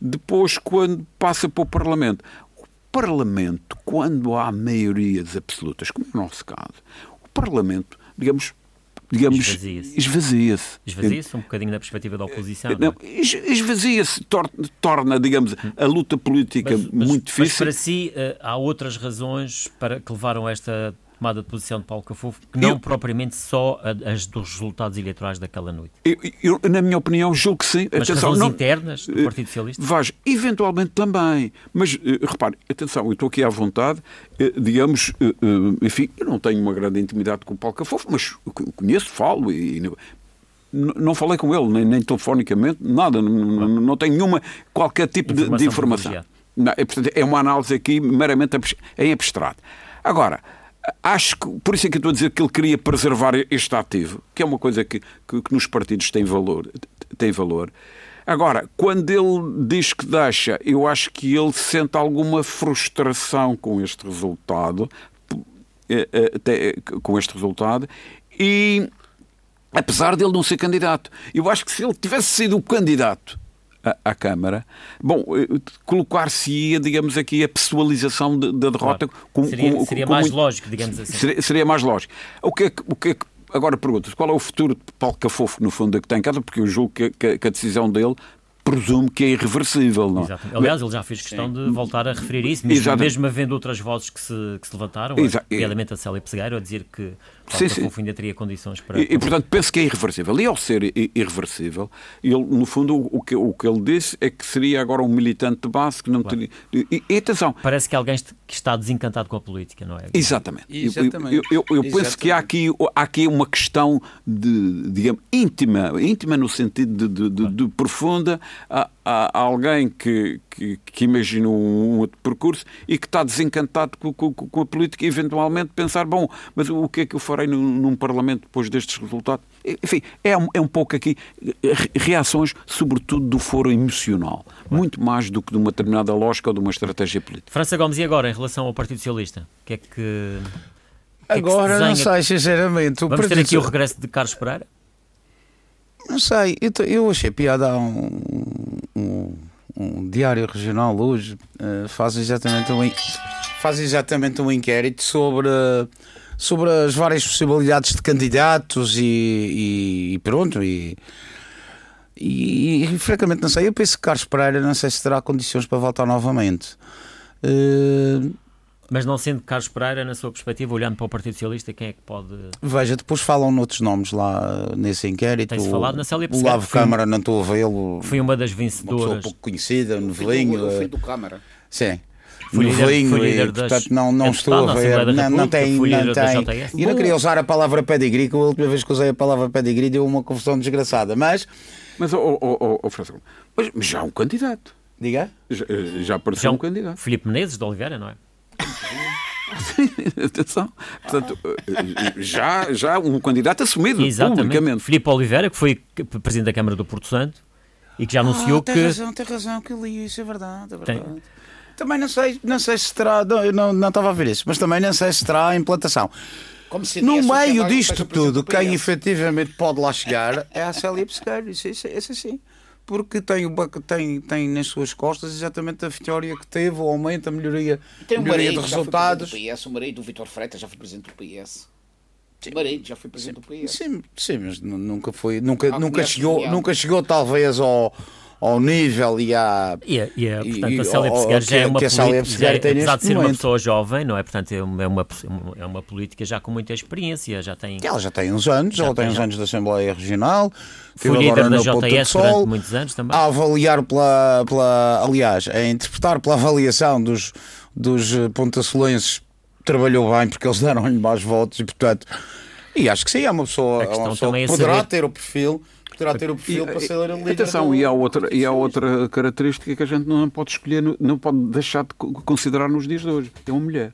Depois, quando passa para o Parlamento, o Parlamento, quando há maiorias absolutas, como é o nosso caso, o Parlamento, digamos, digamos, esvazia-se. Esvazia-se. Esvazia-se um bocadinho da perspectiva da oposição. Não, não é? Esvazia-se, torna, digamos, a luta política mas, mas, muito difícil. Mas para si uh, há outras razões para que levaram a esta tomada de posição de Paulo Cafufo, que não eu, propriamente só as dos resultados eleitorais daquela noite. Eu, eu, na minha opinião, julgo que sim. Mas atenção, razões não, internas do Partido Socialista? Vais, eventualmente também. Mas, uh, repare, atenção, eu estou aqui à vontade, uh, digamos, enfim, eu não tenho uma grande intimidade com o Paulo Cafufo, mas conheço, falo e, e não falei com ele, nem, nem telefonicamente, nada, não, não tenho nenhuma, qualquer tipo informação de, de informação. Não, é, portanto, é uma análise aqui meramente em abstrato. Agora, acho que, por isso é que eu estou a dizer que ele queria preservar este ativo, que é uma coisa que, que, que nos partidos tem valor, tem valor. Agora, quando ele diz que deixa, eu acho que ele sente alguma frustração com este resultado, eh, eh, com este resultado, e apesar dele não ser candidato, eu acho que se ele tivesse sido o candidato à, Câmara. Bom, eh, colocar-se-ia, digamos aqui, a pessoalização da derrota. Claro. Com, seria, com, seria com, mais lógico, digamos assim. Seria, seria, mais lógico. O que é que, o que, é que Agora perguntas, qual é o futuro de Paulo Cafofo, no fundo, que está em casa? Porque eu julgo que, que, que a decisão dele presumo que é irreversível. Não? É? Exatamente. Aliás, ele já fez questão de voltar a referir isso, mesmo, mesmo havendo outras vozes que se, que se levantaram, nomeadamente a Célia Pessegueiro, a dizer que sim, sim. ainda teria condições para... E, e, portanto, penso que é irreversível. E ao ser irreversível, ele, no fundo, o que, o que ele disse é que seria agora um militante de base que não claro. teria... E, e, atenção... Parece que alguém que está desencantado com a política, não é? Exatamente. Exatamente. Eu, eu, eu penso Exatamente. que há aqui, há aqui uma questão de, digamos, íntima, íntima no sentido de, de, de, de profunda, há, há alguém que, que, que imagina um, outro percurso e que está desencantado com, com, com, a política e eventualmente pensar, bom, mas o que é que eu farei num, num Parlamento depois destes resultados? Enfim, é um, é um pouco aqui reações, sobretudo do foro emocional, muito mais do que de uma determinada lógica ou de uma estratégia política. França Gomes, e agora em relação ao Partido Socialista? O que é que. que agora é que não sei, sinceramente. Vamos ter aqui o regresso de Carlos Pereira? Não sei, eu, eu achei piada a um, um, um diário regional hoje, uh, faz, exatamente um, faz exatamente um inquérito sobre, sobre as várias possibilidades de candidatos e, e, e pronto. E, e, e, francamente não sei, eu penso que Carlos Pereira não sei se terá condições para voltar novamente. Uh, mas não sendo Carlos Pereira, na sua perspectiva, olhando para o Partido Socialista, quem é que pode. Veja, depois falam noutros nomes lá nesse inquérito. Tem-se falado na Célia O Lavo Câmara, não estou a vê-lo. Foi uma das vencedoras. Uma pessoa pouco conhecida, novelinho. Eu fui do Câmara. Sim. Novelinho, e, portanto não, não estou a ver. Não, não tem. Não tem. E não queria usar a palavra pedigree, que a última vez que usei a palavra pedigree deu uma confusão desgraçada. Mas. Mas, oh, oh, oh, oh Francisco, mas já há um candidato. Diga? Já, já apareceu já um, um candidato. Filipe Menezes de Oliveira, não é? Atenção. Portanto, já, já um candidato assumido Exatamente. publicamente. Filipe Oliveira, que foi presidente da Câmara do Porto Santo e que já anunciou ah, tem que. Tem razão, tem razão, que eu li isso, é verdade. É verdade. Tem... Também não sei, não sei se terá. Não, não, não estava a ver isso, mas também não sei se terá implantação. no meio disto tudo, quem efetivamente pode lá chegar é a Célia Pesqueiro, isso, isso, isso, isso sim porque tem, tem, tem nas suas costas exatamente a vitória que teve, o aumento, a melhoria, tem um melhoria marido, de resultados. Do PS, o marido do Vitor Freitas já foi presidente do PS. Sim. O marido já foi presidente sim, do PS. Sim, sim, mas nunca foi, nunca, ah, nunca chegou, nunca chegou talvez ao ao nível e à. E, a, e a, portanto, a Célia Pessegueira já é uma política. Apesar de ser momento. uma pessoa jovem, não é? Portanto, é uma, é uma política já com muita experiência. Já tem, ela já tem uns anos, já ela tem, uns anos da Assembleia Regional. Foi líder da JS durante muitos anos também. A avaliar pela, pela. Aliás, a interpretar pela avaliação dos, dos pontaçolenses, trabalhou bem porque eles deram-lhe mais votos e, portanto. E acho que sim, é uma pessoa, é uma pessoa que poderá saber... ter o perfil poderá ter o perfil para ser líder. Atenção, e há, outra, e há outra característica que a gente não pode escolher, não pode deixar de considerar nos dias de hoje. É uma mulher.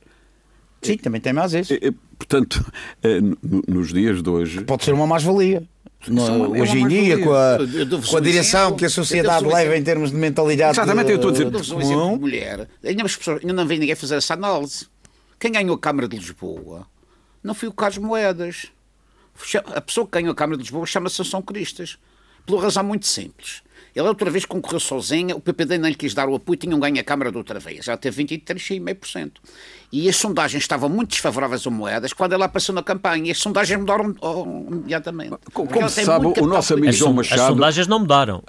Sim, também tem mais isso. É, é, portanto, é, nos dias de hoje. Pode ser uma mais-valia. hoje em dia, com a, com a direção que a sociedade leva em termos de mentalidade. Exatamente, eu estou a dizer. Um exemplo de mulher. Ainda não vem ninguém fazer essa análise. Quem ganhou a Câmara de Lisboa não foi o Carlos Moedas a pessoa que ganhou a Câmara de Lisboa chama-se São Cristas. Pela razão muito simples. Ele outra vez concorreu sozinho, o PPD nem lhe quis dar o apoio, tinha um ganho a Câmara de outra vez, já teve 23,5%. E as sondagens estavam muito desfavoráveis a moedas quando ela apareceu na campanha, e as sondagens mudaram oh, imediatamente. Como, como se sabe, o nosso amigo João Machado... As sondagens não mudaram.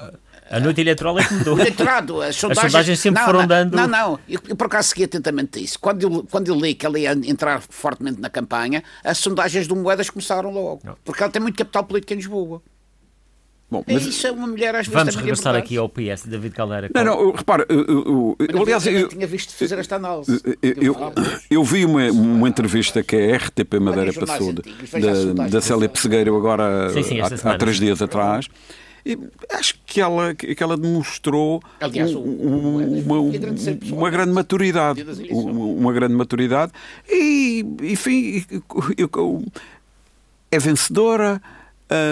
A noite eleitoral é que mudou. Eleitorado, as sondagens, as sondagens sempre não, foram não, dando. Não, não, eu, eu, por acaso segui atentamente isso. Quando eu, quando eu li que ela ia entrar fortemente na campanha, as sondagens do Moedas começaram logo. Não. Porque ela tem muito capital político em Lisboa. Bom, é mas... Isso é uma mulher às vezes Vamos regressar aqui ao PS, David Caldeira. Não, não, repara, eu, eu, eu, aliás, eu, tinha visto fazer esta análise. Eu, eu, vi uma, uma entrevista que a RTP Madeira passou da, da Célia Pessegueiro agora sim, sim, há, há, três dias atrás E acho que ela, que ela demonstrou Aliás, um- o- um- o- uma, pessoal. uma grande maturidade. Uma, uma grande maturidade. E, enfim, eu- eu- é vencedora.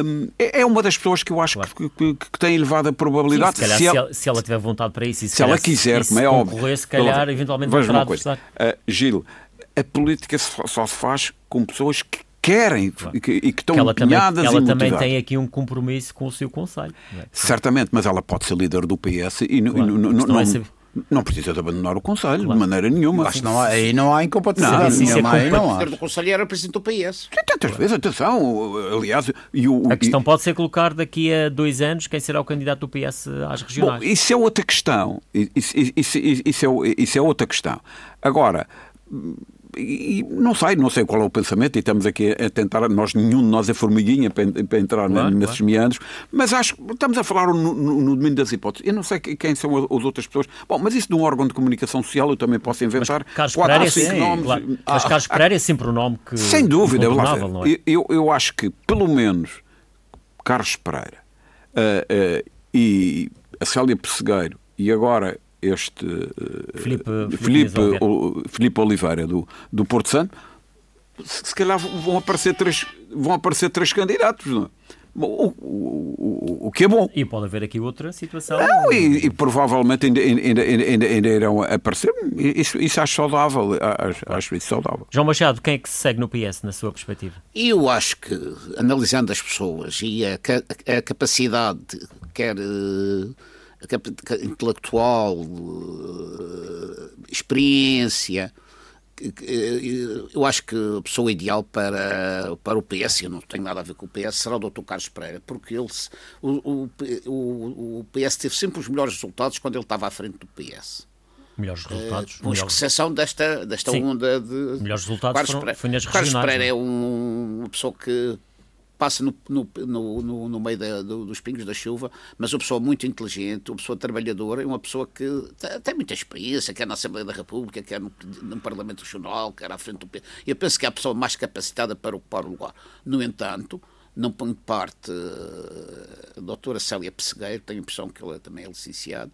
hum, é é uma das pessoas que eu acho que, que- que tem elevada Sim, probabilidade. se, calhar, se ela- ela, se ela tiver vontade para isso e se, se ela calhar, quiser, e se como é óbvio. concorrer, se calhar, Veja eventualmente uma poderá coisa. Ah, Gil, a política só, só se faz com pessoas que querem e que, e que estão ela também, ela e também tem aqui um compromisso com o seu conselho. não é? Certamente, mas ela pode ser líder do PS e, Claro, mas não não, é não precisa de abandonar o Conselho de maneira nenhuma. Acho que não há, aí não há incompatibilidade Não, isso é nenhuma. Aí não há. líder do Conselho era presidente do PS. Tantas vezes, atenção, aliás, e o, A questão e- pode ser colocar daqui a dois anos quem será o candidato do PS às Bom, regionais. isso é outra questão. Isso, isso- isso- isso é, isso é outra questão. Agora, e- não sei, não sei qual é o pensamento, e estamos aqui a tentar, nós, nenhum de nós é formiguinha para, para entrar Claro, nesses meandros, mas acho que estamos a falar no, no, no domínio das hipóteses. Eu não sei que- quem são as outras pessoas. Bom, mas isso de um órgão de comunicação social eu também posso inventar Carlos quatro Pereira, é nomes. claro. Mas Carlos Pereira é sempre o nome que. Sem dúvida, não é? eu, eu acho que, pelo menos, Carlos Pereira ah, ah, e a Célia Pessegueiro e agora este Filipe- Filipe Filipe, Oliveira. O- Filipe Oliveira do, do Porto Santo, se, se calhar vão aparecer três, vão aparecer três candidatos. Não é? O, o, o, que é bom. E pode haver aqui outra situação. Não, e, e provavelmente ainda, ainda, ainda, ainda, ainda irão aparecer. Isso, isso acho saudável. Acho, acho isso saudável. João Machado, quem é que se segue no PS, na sua perspectiva? Eu acho que, analisando as pessoas e a, a capacidade, quer ca- intelectual, eh, experiência, eh, eu acho que a pessoa ideal para, para o PS, eu não tenho nada a ver com o PS, será o Dr. Carlos Pereira, porque ele, o, o, o, PS teve sempre os melhores resultados quando ele estava à frente do PS. Melhores resultados? Com melhores- exceção desta, desta Sim. onda de. Melhores resultados Carlos foram- Pereira. foi nas Carlos regionais, Pereira não é? é um- uma pessoa que passa no, no, no, no- meio da- do- dos pingos da chuva, mas uma pessoa muito inteligente, uma pessoa trabalhadora, e uma pessoa que te- tem muita experiência, quer na Assembleia da República, quer no, no Parlamento Regional, quer à frente do PS. Eu penso que é a pessoa mais capacitada para ocupar o lugar. No entanto, não ponho parte eh, a doutora Célia Pessegueiro, tenho a impressão que ela também é licenciada,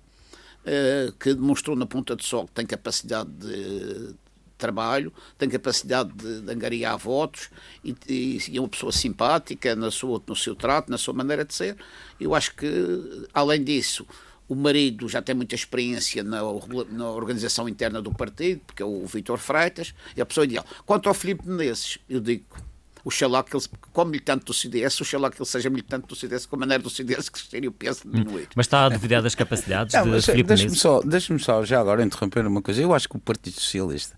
eh, que demonstrou na ponta de sol que tem capacidade de trabalho, tem capacidade de, de angariar votos e, e, e é uma pessoa simpática na sua, no seu trato, na sua maneira de ser. Eu acho que, além disso, o marido já tem muita experiência na, na organização interna do partido, porque é o Vítor Freitas, é a pessoa ideal. Quanto ao Filipe Menezes, eu digo Oxalá que ele, como militante do CDS, oxalá que ele seja militante do CDS, com a maneira do CDS que seria o PS diminuído. Mas está a duvidar das capacidades Não, de Filipe Deixa-me Menezes? só, deixa só já agora interromper uma coisa. Eu acho que o Partido Socialista,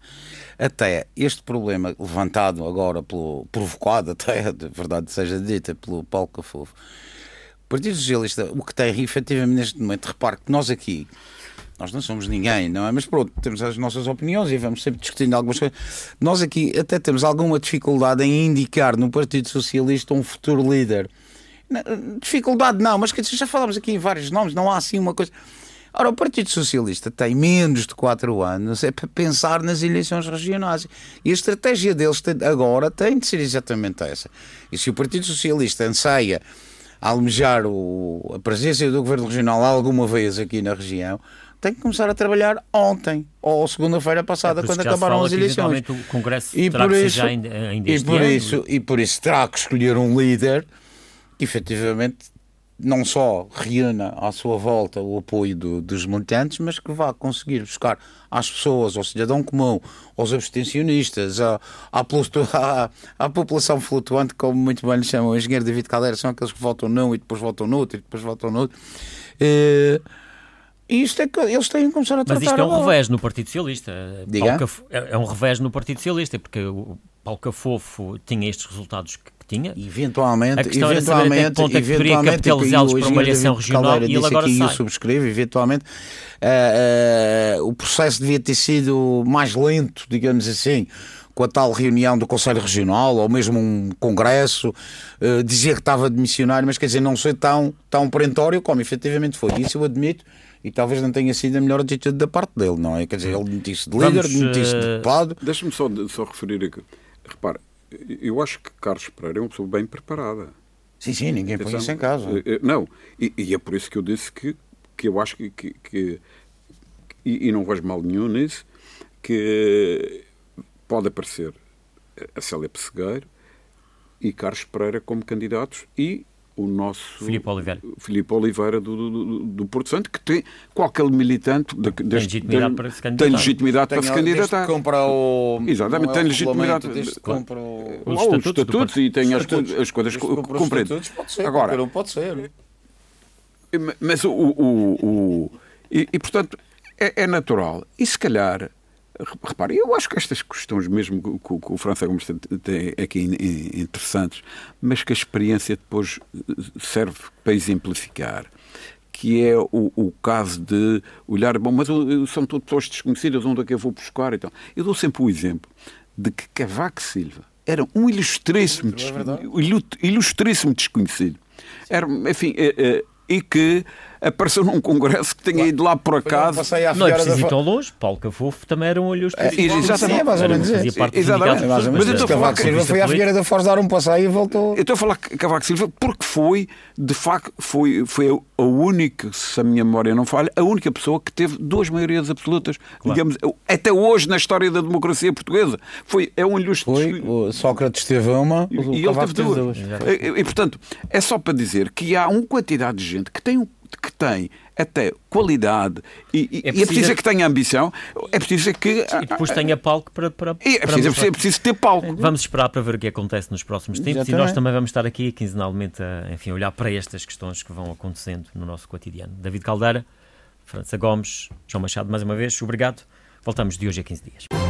até este problema levantado agora, pelo, provocado até, de verdade seja dita, pelo Paulo Cafofo, o Partido Socialista, o que tem efetivamente neste momento, repare que nós aqui, nós não somos ninguém, não é? Mas pronto, temos as nossas opiniões e vamos sempre discutindo algumas coisas. Nós aqui até temos alguma dificuldade em indicar no Partido Socialista um futuro líder. Dificuldade não, mas já falamos aqui em vários nomes, não há assim uma coisa. Ora, o Partido Socialista tem menos de 4 anos é para pensar nas eleições regionais. E a estratégia deles agora tem de ser exatamente essa. E se o Partido Socialista anseia almejar o- a presença do Governo Regional alguma vez aqui na região, tem que começar a trabalhar ontem ou segunda-feira passada, É quando acabaram as eleições. o Congresso E por isso, ainda, ainda e por ano. isso e por isso terá que escolher um líder que efetivamente não só reúna à sua volta o apoio do- dos militantes, mas que vá conseguir buscar às pessoas, ao cidadão comum, aos abstencionistas, à, à, à- à população flutuante, como muito bem lhe chamam o engenheiro David Caldeira, são aqueles que votam não e depois votam noutro e depois votam noutro. Eh, E isto é que eles têm que começar a Mas tratar isto é um revés no Partido Socialista. Diga. Cafo- É é um revés no Partido Socialista, porque o Paulo Cafofo tinha estes resultados que, que tinha. Eventualmente, eventualmente, é que poderia eventualmente, capitalizá-los e o para uma eleição regional Caldeira e ele disse agora aqui, e eu sai. subscrevo, eventualmente, ah, ah, o processo devia ter sido mais lento, digamos assim, com a tal reunião do Conselho Regional, ou mesmo um congresso, ah, dizia que estava de missionário, mas quer dizer, não ser tão, tão perentório como efetivamente foi. Isso eu admito, e talvez não tenha sido a melhor atitude da parte dele, não é? Quer dizer, ele metisse de líder, Vamos, metisse de eh, deputado. Deixa-me só, só referir aqui. Repare, eu acho que Carlos Pereira é uma pessoa bem preparada. Sim, sim, ninguém põe isso em casa. Eh, não, e, e, é por isso que eu disse que, que eu acho que, que, que e, e, não vejo mal nenhum nisso, que pode aparecer a Célia Pessegueiro e Carlos Pereira como candidatos e o nosso Filipe Oliveira, Filipe Oliveira do, do, do, Porto Santo, que tem qualquer militante de, tem legitimidade para se candidatar. Tem legitimidade para se candidatar. compra o. Exatamente, tem é legitimidade. Desde compra o... os estatutos, os estatutos e tem as, as coisas que compreende. Pode ser, Agora, não pode ser. Mas o. o, o e, e, portanto, é, é natural. E se calhar Repare, eu acho que estas questões, mesmo que, que o França Gomes tem aqui interessantes, mas que a experiência depois eh, serve para exemplificar, que é o, o caso de olhar, bom, mas são todas pessoas desconhecidas, onde é que eu vou buscar? Então, eu dou sempre o exemplo de que Cavaco Silva era um ilustríssimo, é ilustríssimo desconhecido. Era, enfim, é, é, e que apareceu num congresso que tinha ido lá por acaso. Não é preciso ir tão longe. Paulo Cafofo também era um olho é, Exatamente. É, mais ou menos Exatamente. Mas, mas então Cavaco Silva foi à Figueira da Foz dar um passeio e voltou. Eu estou a falar Cavaco Silva porque foi, de facto, foi, foi a única, se a minha memória não falha, a única pessoa que teve duas maiorias absolutas, claro. digamos, até hoje na história da democracia portuguesa. Foi, é um ilustre. Foi, o Sócrates teve uma, e, e ele teve duas. E, e, portanto, é só para dizer que há uma quantidade de gente que tem um que tem até qualidade e, é, preciso, e é preciso que tenha ambição, é preciso que. E depois tenha palco para. para, é, para preciso, é preciso ter palco. Vamos esperar para ver o que acontece nos próximos tempos e nós também vamos estar aqui quinzenalmente a enfim, olhar para estas questões que vão acontecendo no nosso cotidiano. David Caldeira, França Gomes, João Machado, mais uma vez, obrigado. Voltamos de hoje a 15 dias.